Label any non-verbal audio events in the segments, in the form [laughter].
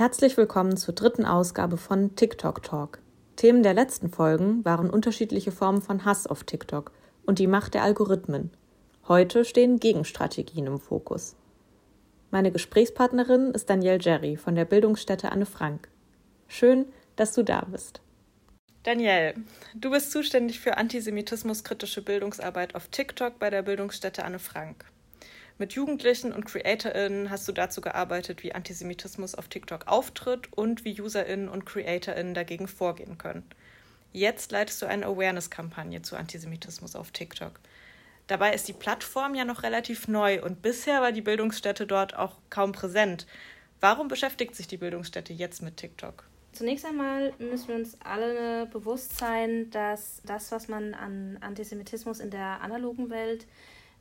Herzlich willkommen zur dritten Ausgabe von TikTok Talk. Themen der letzten Folgen waren unterschiedliche Formen von Hass auf TikTok und die Macht der Algorithmen. Heute stehen Gegenstrategien im Fokus. Meine Gesprächspartnerin ist Danielle Jerry von der Bildungsstätte Anne Frank. Schön, dass du da bist. Danielle, du bist zuständig für antisemitismuskritische Bildungsarbeit auf TikTok bei der Bildungsstätte Anne Frank. Mit Jugendlichen und CreatorInnen hast du dazu gearbeitet, wie Antisemitismus auf TikTok auftritt und wie UserInnen und CreatorInnen dagegen vorgehen können. Jetzt leitest du eine Awareness-Kampagne zu Antisemitismus auf TikTok. Dabei ist die Plattform ja noch relativ neu und bisher war die Bildungsstätte dort auch kaum präsent. Warum beschäftigt sich die Bildungsstätte jetzt mit TikTok? Zunächst einmal müssen wir uns alle bewusst sein, dass das, was man an Antisemitismus in der analogen Welt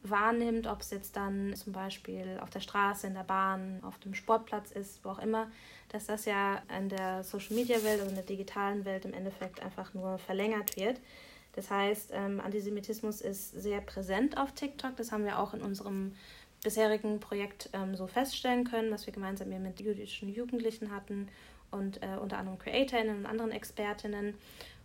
wahrnimmt, ob es jetzt dann zum Beispiel auf der Straße, in der Bahn, auf dem Sportplatz ist, wo auch immer, dass das ja in der Social-Media-Welt, also in der digitalen Welt im Endeffekt einfach nur verlängert wird. Das heißt, ähm, Antisemitismus ist sehr präsent auf TikTok. Das haben wir auch in unserem bisherigen Projekt ähm, so feststellen können, was wir gemeinsam mit jüdischen Jugendlichen hatten und äh, unter anderem CreatorInnen und anderen Expertinnen.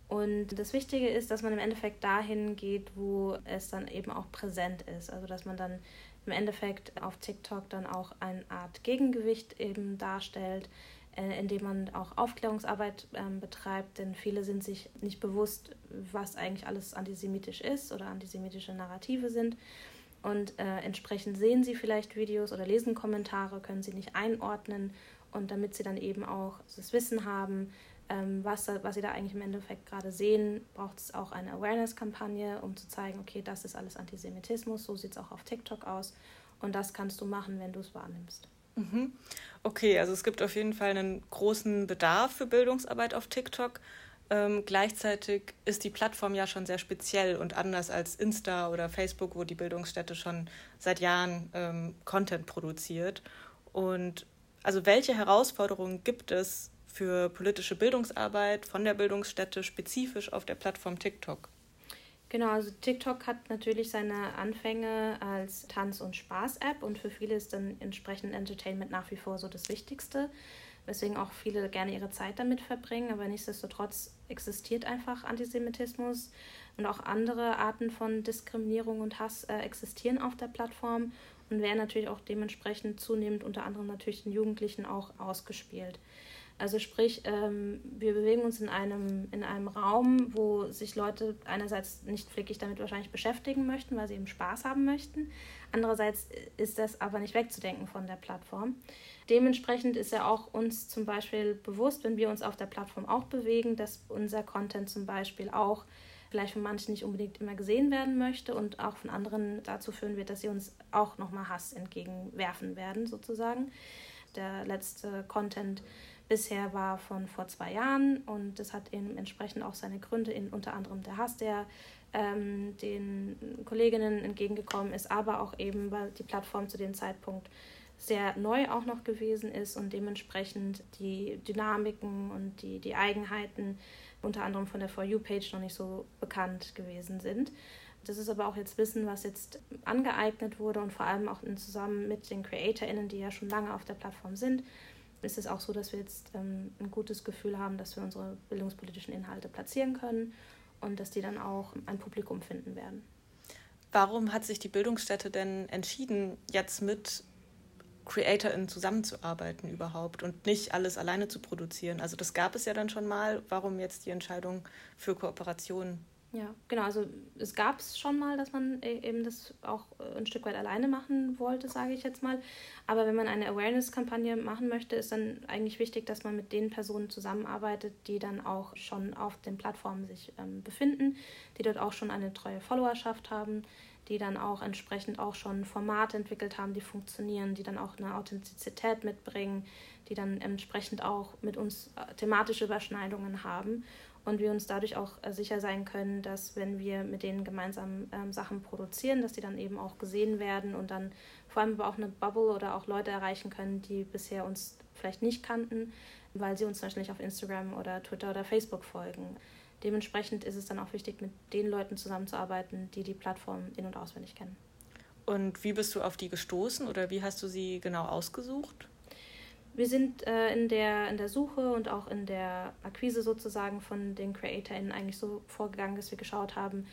Und das Wichtige ist, dass man im Endeffekt dahin geht, wo es dann eben auch präsent ist. Also dass man dann im Endeffekt auf TikTok dann auch eine Art Gegengewicht eben darstellt, äh, indem man auch Aufklärungsarbeit ähm, betreibt, denn viele sind sich nicht bewusst, was eigentlich alles antisemitisch ist oder antisemitische Narrative sind. Und äh, entsprechend sehen sie vielleicht Videos oder lesen Kommentare, können sie nicht einordnen. Und damit sie dann eben auch das Wissen haben, ähm, was, was sie da eigentlich im Endeffekt gerade sehen, braucht es auch eine Awareness-Kampagne, um zu zeigen, okay, das ist alles Antisemitismus, so sieht es auch auf TikTok aus und das kannst du machen, wenn du es wahrnimmst. Mhm. Okay, also es gibt auf jeden Fall einen großen Bedarf für Bildungsarbeit auf TikTok. Ähm, gleichzeitig ist die Plattform ja schon sehr speziell und anders als Insta oder Facebook, wo die Bildungsstätte schon seit Jahren ähm, Content produziert. Und also welche Herausforderungen gibt es für politische Bildungsarbeit von der Bildungsstätte spezifisch auf der Plattform TikTok? Genau, also TikTok hat natürlich seine Anfänge als Tanz- und Spaß-App und für viele ist dann entsprechend Entertainment nach wie vor so das Wichtigste, weswegen auch viele gerne ihre Zeit damit verbringen, aber nichtsdestotrotz existiert einfach Antisemitismus und auch andere Arten von Diskriminierung und Hass äh, existieren auf der Plattform und werden natürlich auch dementsprechend zunehmend unter anderem natürlich den Jugendlichen auch ausgespielt. Also sprich, ähm, wir bewegen uns in einem, in einem Raum, wo sich Leute einerseits nicht flickig damit wahrscheinlich beschäftigen möchten, weil sie eben Spaß haben möchten. Andererseits ist das aber nicht wegzudenken von der Plattform. Dementsprechend ist ja auch uns zum Beispiel bewusst, wenn wir uns auf der Plattform auch bewegen, dass unser Content zum Beispiel auch vielleicht von manchen nicht unbedingt immer gesehen werden möchte und auch von anderen dazu führen wird, dass sie uns auch nochmal Hass entgegenwerfen werden, sozusagen. Der letzte Content bisher war von vor zwei Jahren und das hat eben entsprechend auch seine Gründe in unter anderem der Hass, der ähm, den Kolleginnen entgegengekommen ist, aber auch eben, weil die Plattform zu dem Zeitpunkt sehr neu auch noch gewesen ist und dementsprechend die Dynamiken und die, die Eigenheiten unter anderem von der For You-Page noch nicht so bekannt gewesen sind. Das ist aber auch jetzt Wissen, was jetzt angeeignet wurde und vor allem auch in zusammen mit den CreatorInnen, die ja schon lange auf der Plattform sind, ist es auch so, dass wir jetzt ähm, ein gutes Gefühl haben, dass wir unsere bildungspolitischen Inhalte platzieren können und dass die dann auch ein Publikum finden werden. Warum hat sich die Bildungsstätte denn entschieden, jetzt mit CreatorInnen zusammenzuarbeiten überhaupt und nicht alles alleine zu produzieren? Also das gab es ja dann schon mal. Warum jetzt die Entscheidung für Kooperation? Ja, genau. Also es gab es schon mal, dass man e-, eben das auch äh, ein Stück weit alleine machen wollte, sage ich jetzt mal. Aber wenn man eine Awareness-Kampagne machen möchte, ist dann eigentlich wichtig, dass man mit den Personen zusammenarbeitet, die dann auch schon auf den Plattformen sich ähm, befinden, die dort auch schon eine treue Followerschaft haben, die dann auch entsprechend auch schon Formate entwickelt haben, die funktionieren, die dann auch eine Authentizität mitbringen, die dann entsprechend auch mit uns äh, thematische Überschneidungen haben und wir uns dadurch auch äh, sicher sein können, dass wenn wir mit denen gemeinsam ähm, Sachen produzieren, dass die dann eben auch gesehen werden und dann vor allem aber auch eine Bubble oder auch Leute erreichen können, die bisher uns vielleicht nicht kannten, weil sie uns nicht auf Instagram oder Twitter oder Facebook folgen. Dementsprechend ist es dann auch wichtig, mit den Leuten zusammenzuarbeiten, die die Plattform in- und auswendig kennen. Und wie bist du auf die gestoßen oder wie hast du sie genau ausgesucht? Wir sind äh, in, der, in der Suche und auch in der Akquise sozusagen von den CreatorInnen eigentlich so vorgegangen, dass wir geschaut haben,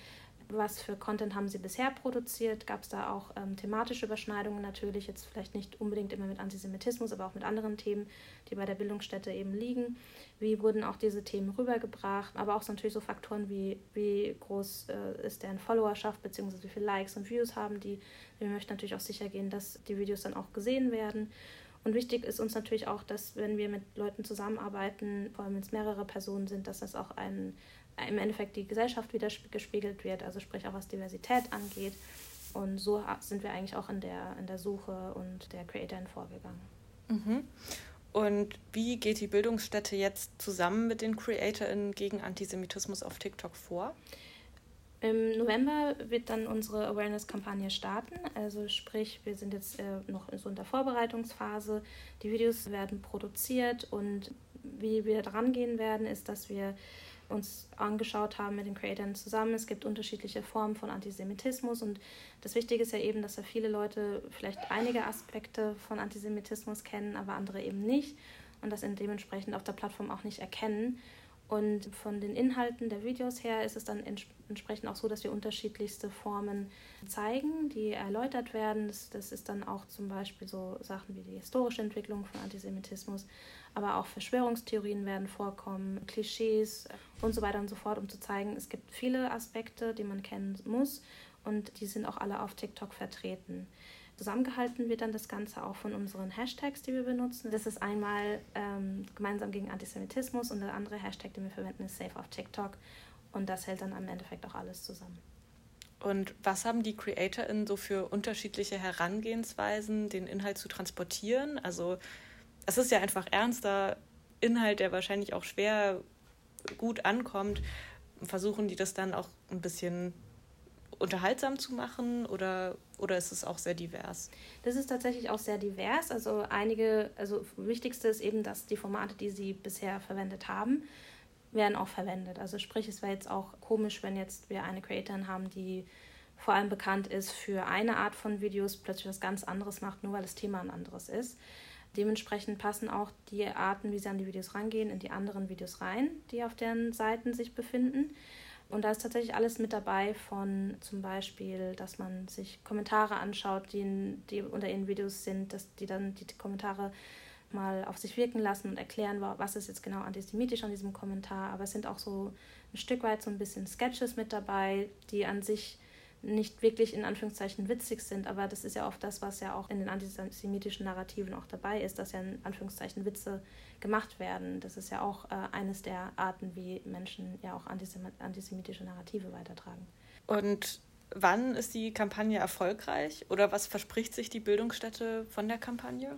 was für Content haben sie bisher produziert? Gab es da auch ähm, thematische Überschneidungen natürlich, jetzt vielleicht nicht unbedingt immer mit Antisemitismus, aber auch mit anderen Themen, die bei der Bildungsstätte eben liegen. Wie wurden auch diese Themen rübergebracht? Aber auch so natürlich so Faktoren wie, wie groß äh, ist deren Followerschaft, beziehungsweise wie viele Likes und Views haben die. Wir möchten natürlich auch sicher gehen, dass die Videos dann auch gesehen werden. Und wichtig ist uns natürlich auch, dass wenn wir mit Leuten zusammenarbeiten, vor allem wenn es mehrere Personen sind, dass das auch ein im Endeffekt die Gesellschaft wieder gespiegelt wird, also sprich auch was Diversität angeht. Und so sind wir eigentlich auch in der, in der Suche und der Creatorin vorgegangen. Mhm. Und wie geht die Bildungsstätte jetzt zusammen mit den CreatorInnen gegen Antisemitismus auf TikTok vor? Im November wird dann unsere Awareness-Kampagne starten. Also sprich, wir sind jetzt äh, noch so in der Vorbereitungsphase. Die Videos werden produziert und wie wir dran gehen werden, ist, dass wir uns angeschaut haben mit den Creatoren zusammen. Es gibt unterschiedliche Formen von Antisemitismus und das Wichtige ist ja eben, dass da viele Leute vielleicht einige Aspekte von Antisemitismus kennen, aber andere eben nicht und das dementsprechend auf der Plattform auch nicht erkennen. Und von den Inhalten der Videos her ist es dann entsprechend auch so, dass wir unterschiedlichste Formen zeigen, die erläutert werden. Das, das ist dann auch zum Beispiel so Sachen wie die historische Entwicklung von Antisemitismus, aber auch Verschwörungstheorien werden vorkommen, Klischees und so weiter und so fort, um zu zeigen, es gibt viele Aspekte, die man kennen muss und die sind auch alle auf TikTok vertreten. Zusammengehalten wird dann das Ganze auch von unseren Hashtags, die wir benutzen. Das ist einmal ähm, gemeinsam gegen Antisemitismus und der andere Hashtag, den wir verwenden, ist Safe auf TikTok. Und das hält dann am Endeffekt auch alles zusammen. Und was haben die CreatorInnen so für unterschiedliche Herangehensweisen, den Inhalt zu transportieren? Also es ist ja einfach ernster Inhalt, der wahrscheinlich auch schwer gut ankommt. Versuchen die das dann auch ein bisschen unterhaltsam zu machen oder, oder ist es auch sehr divers? Das ist tatsächlich auch sehr divers. Also einige, also wichtigste ist eben, dass die Formate, die sie bisher verwendet haben, werden auch verwendet. Also sprich, es wäre jetzt auch komisch, wenn jetzt wir eine Creatorin haben, die vor allem bekannt ist für eine Art von Videos, plötzlich was ganz anderes macht, nur weil das Thema ein anderes ist. Dementsprechend passen auch die Arten, wie sie an die Videos rangehen, in die anderen Videos rein, die auf deren Seiten sich befinden. Und da ist tatsächlich alles mit dabei, von zum Beispiel, dass man sich Kommentare anschaut, die, in, die unter ihren Videos sind, dass die dann die Kommentare mal auf sich wirken lassen und erklären, was ist jetzt genau antisemitisch an diesem Kommentar. Aber es sind auch so ein Stück weit so ein bisschen Sketches mit dabei, die an sich nicht wirklich in Anführungszeichen witzig sind, aber das ist ja oft das, was ja auch in den antisemitischen Narrativen auch dabei ist, dass ja in Anführungszeichen Witze gemacht werden. Das ist ja auch äh, eines der Arten, wie Menschen ja auch antisemitische Narrative weitertragen. Und wann ist die Kampagne erfolgreich oder was verspricht sich die Bildungsstätte von der Kampagne?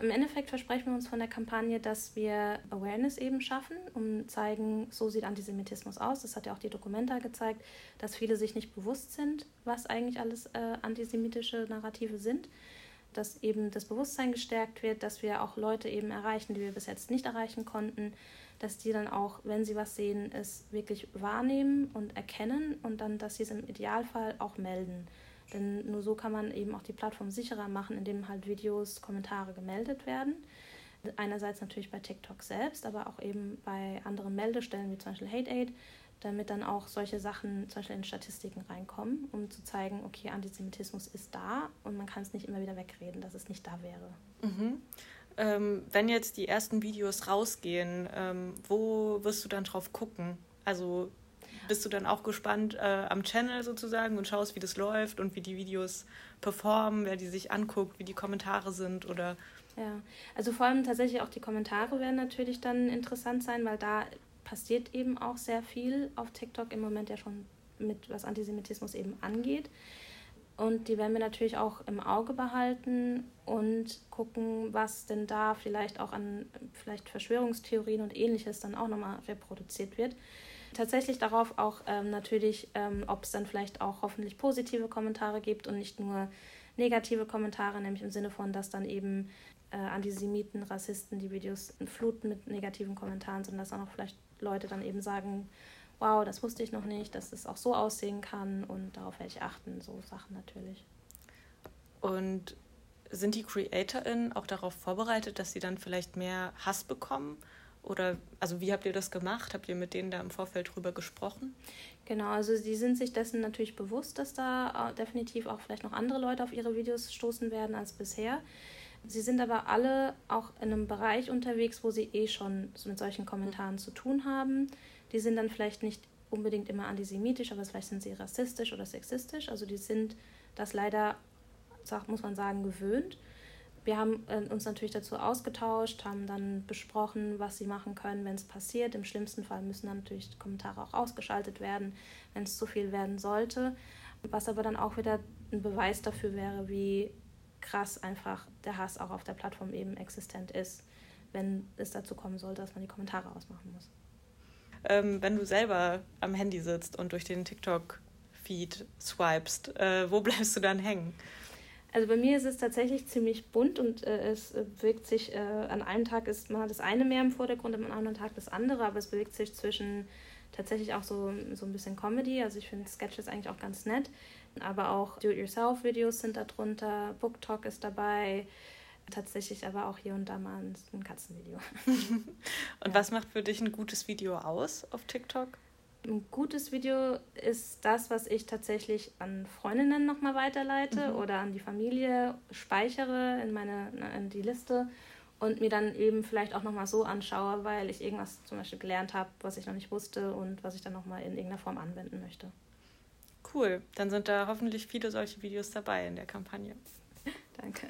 Im Endeffekt versprechen wir uns von der Kampagne, dass wir Awareness eben schaffen, um zeigen, so sieht Antisemitismus aus. Das hat ja auch die Dokumenta gezeigt, dass viele sich nicht bewusst sind, was eigentlich alles äh, antisemitische Narrative sind. Dass eben das Bewusstsein gestärkt wird, dass wir auch Leute eben erreichen, die wir bis jetzt nicht erreichen konnten, dass die dann auch, wenn sie was sehen, es wirklich wahrnehmen und erkennen und dann, dass sie es im Idealfall auch melden. Denn nur so kann man eben auch die Plattform sicherer machen, indem halt Videos, Kommentare gemeldet werden. Einerseits natürlich bei TikTok selbst, aber auch eben bei anderen Meldestellen wie zum Beispiel HateAid, damit dann auch solche Sachen zum Beispiel in Statistiken reinkommen, um zu zeigen, okay, Antisemitismus ist da und man kann es nicht immer wieder wegreden, dass es nicht da wäre. Mhm. Ähm, wenn jetzt die ersten Videos rausgehen, ähm, wo wirst du dann drauf gucken? Also bist du dann auch gespannt äh, am Channel sozusagen und schaust, wie das läuft und wie die Videos performen, wer die sich anguckt, wie die Kommentare sind oder. Ja, also vor allem tatsächlich auch die Kommentare werden natürlich dann interessant sein, weil da passiert eben auch sehr viel auf TikTok im Moment ja schon mit, was Antisemitismus eben angeht. Und die werden wir natürlich auch im Auge behalten und gucken, was denn da vielleicht auch an vielleicht Verschwörungstheorien und ähnliches dann auch nochmal reproduziert wird tatsächlich darauf auch ähm, natürlich, ähm, ob es dann vielleicht auch hoffentlich positive Kommentare gibt und nicht nur negative Kommentare, nämlich im Sinne von, dass dann eben äh, Antisemiten, Rassisten die Videos fluten mit negativen Kommentaren, sondern dass auch noch vielleicht Leute dann eben sagen, wow, das wusste ich noch nicht, dass es auch so aussehen kann und darauf werde ich achten, so Sachen natürlich. Und sind die CreatorInnen auch darauf vorbereitet, dass sie dann vielleicht mehr Hass bekommen? Oder also wie habt ihr das gemacht? Habt ihr mit denen da im Vorfeld drüber gesprochen? Genau, also sie sind sich dessen natürlich bewusst, dass da definitiv auch vielleicht noch andere Leute auf ihre Videos stoßen werden als bisher. Sie sind aber alle auch in einem Bereich unterwegs, wo sie eh schon mit solchen Kommentaren zu tun haben. Die sind dann vielleicht nicht unbedingt immer antisemitisch, aber vielleicht sind sie rassistisch oder sexistisch. Also die sind das leider, muss man sagen, gewöhnt. Wir haben äh, uns natürlich dazu ausgetauscht, haben dann besprochen, was sie machen können, wenn es passiert. Im schlimmsten Fall müssen dann natürlich Kommentare auch ausgeschaltet werden, wenn es zu viel werden sollte. Was aber dann auch wieder ein Beweis dafür wäre, wie krass einfach der Hass auch auf der Plattform eben existent ist, wenn es dazu kommen sollte, dass man die Kommentare ausmachen muss. Ähm, wenn du selber am Handy sitzt und durch den TikTok-Feed swipest, äh, wo bleibst du dann hängen? Also bei mir ist es tatsächlich ziemlich bunt und äh, es bewegt sich, äh, an einem Tag ist mal das eine mehr im Vordergrund, am anderen Tag das andere, aber es bewegt sich zwischen tatsächlich auch so, so ein bisschen Comedy. Also ich finde Sketches eigentlich auch ganz nett, aber auch Do-it-yourself-Videos sind da drunter, Book Talk ist dabei, tatsächlich aber auch hier und da mal ein Katzenvideo. [laughs] und ja. was macht für dich ein gutes Video aus auf TikTok? Ein gutes Video ist das, was ich tatsächlich an Freundinnen nochmal weiterleite mhm. oder an die Familie speichere in meine in die Liste und mir dann eben vielleicht auch nochmal so anschaue, weil ich irgendwas zum Beispiel gelernt habe, was ich noch nicht wusste und was ich dann nochmal in irgendeiner Form anwenden möchte. Cool, dann sind da hoffentlich viele solche Videos dabei in der Kampagne. [laughs] Danke.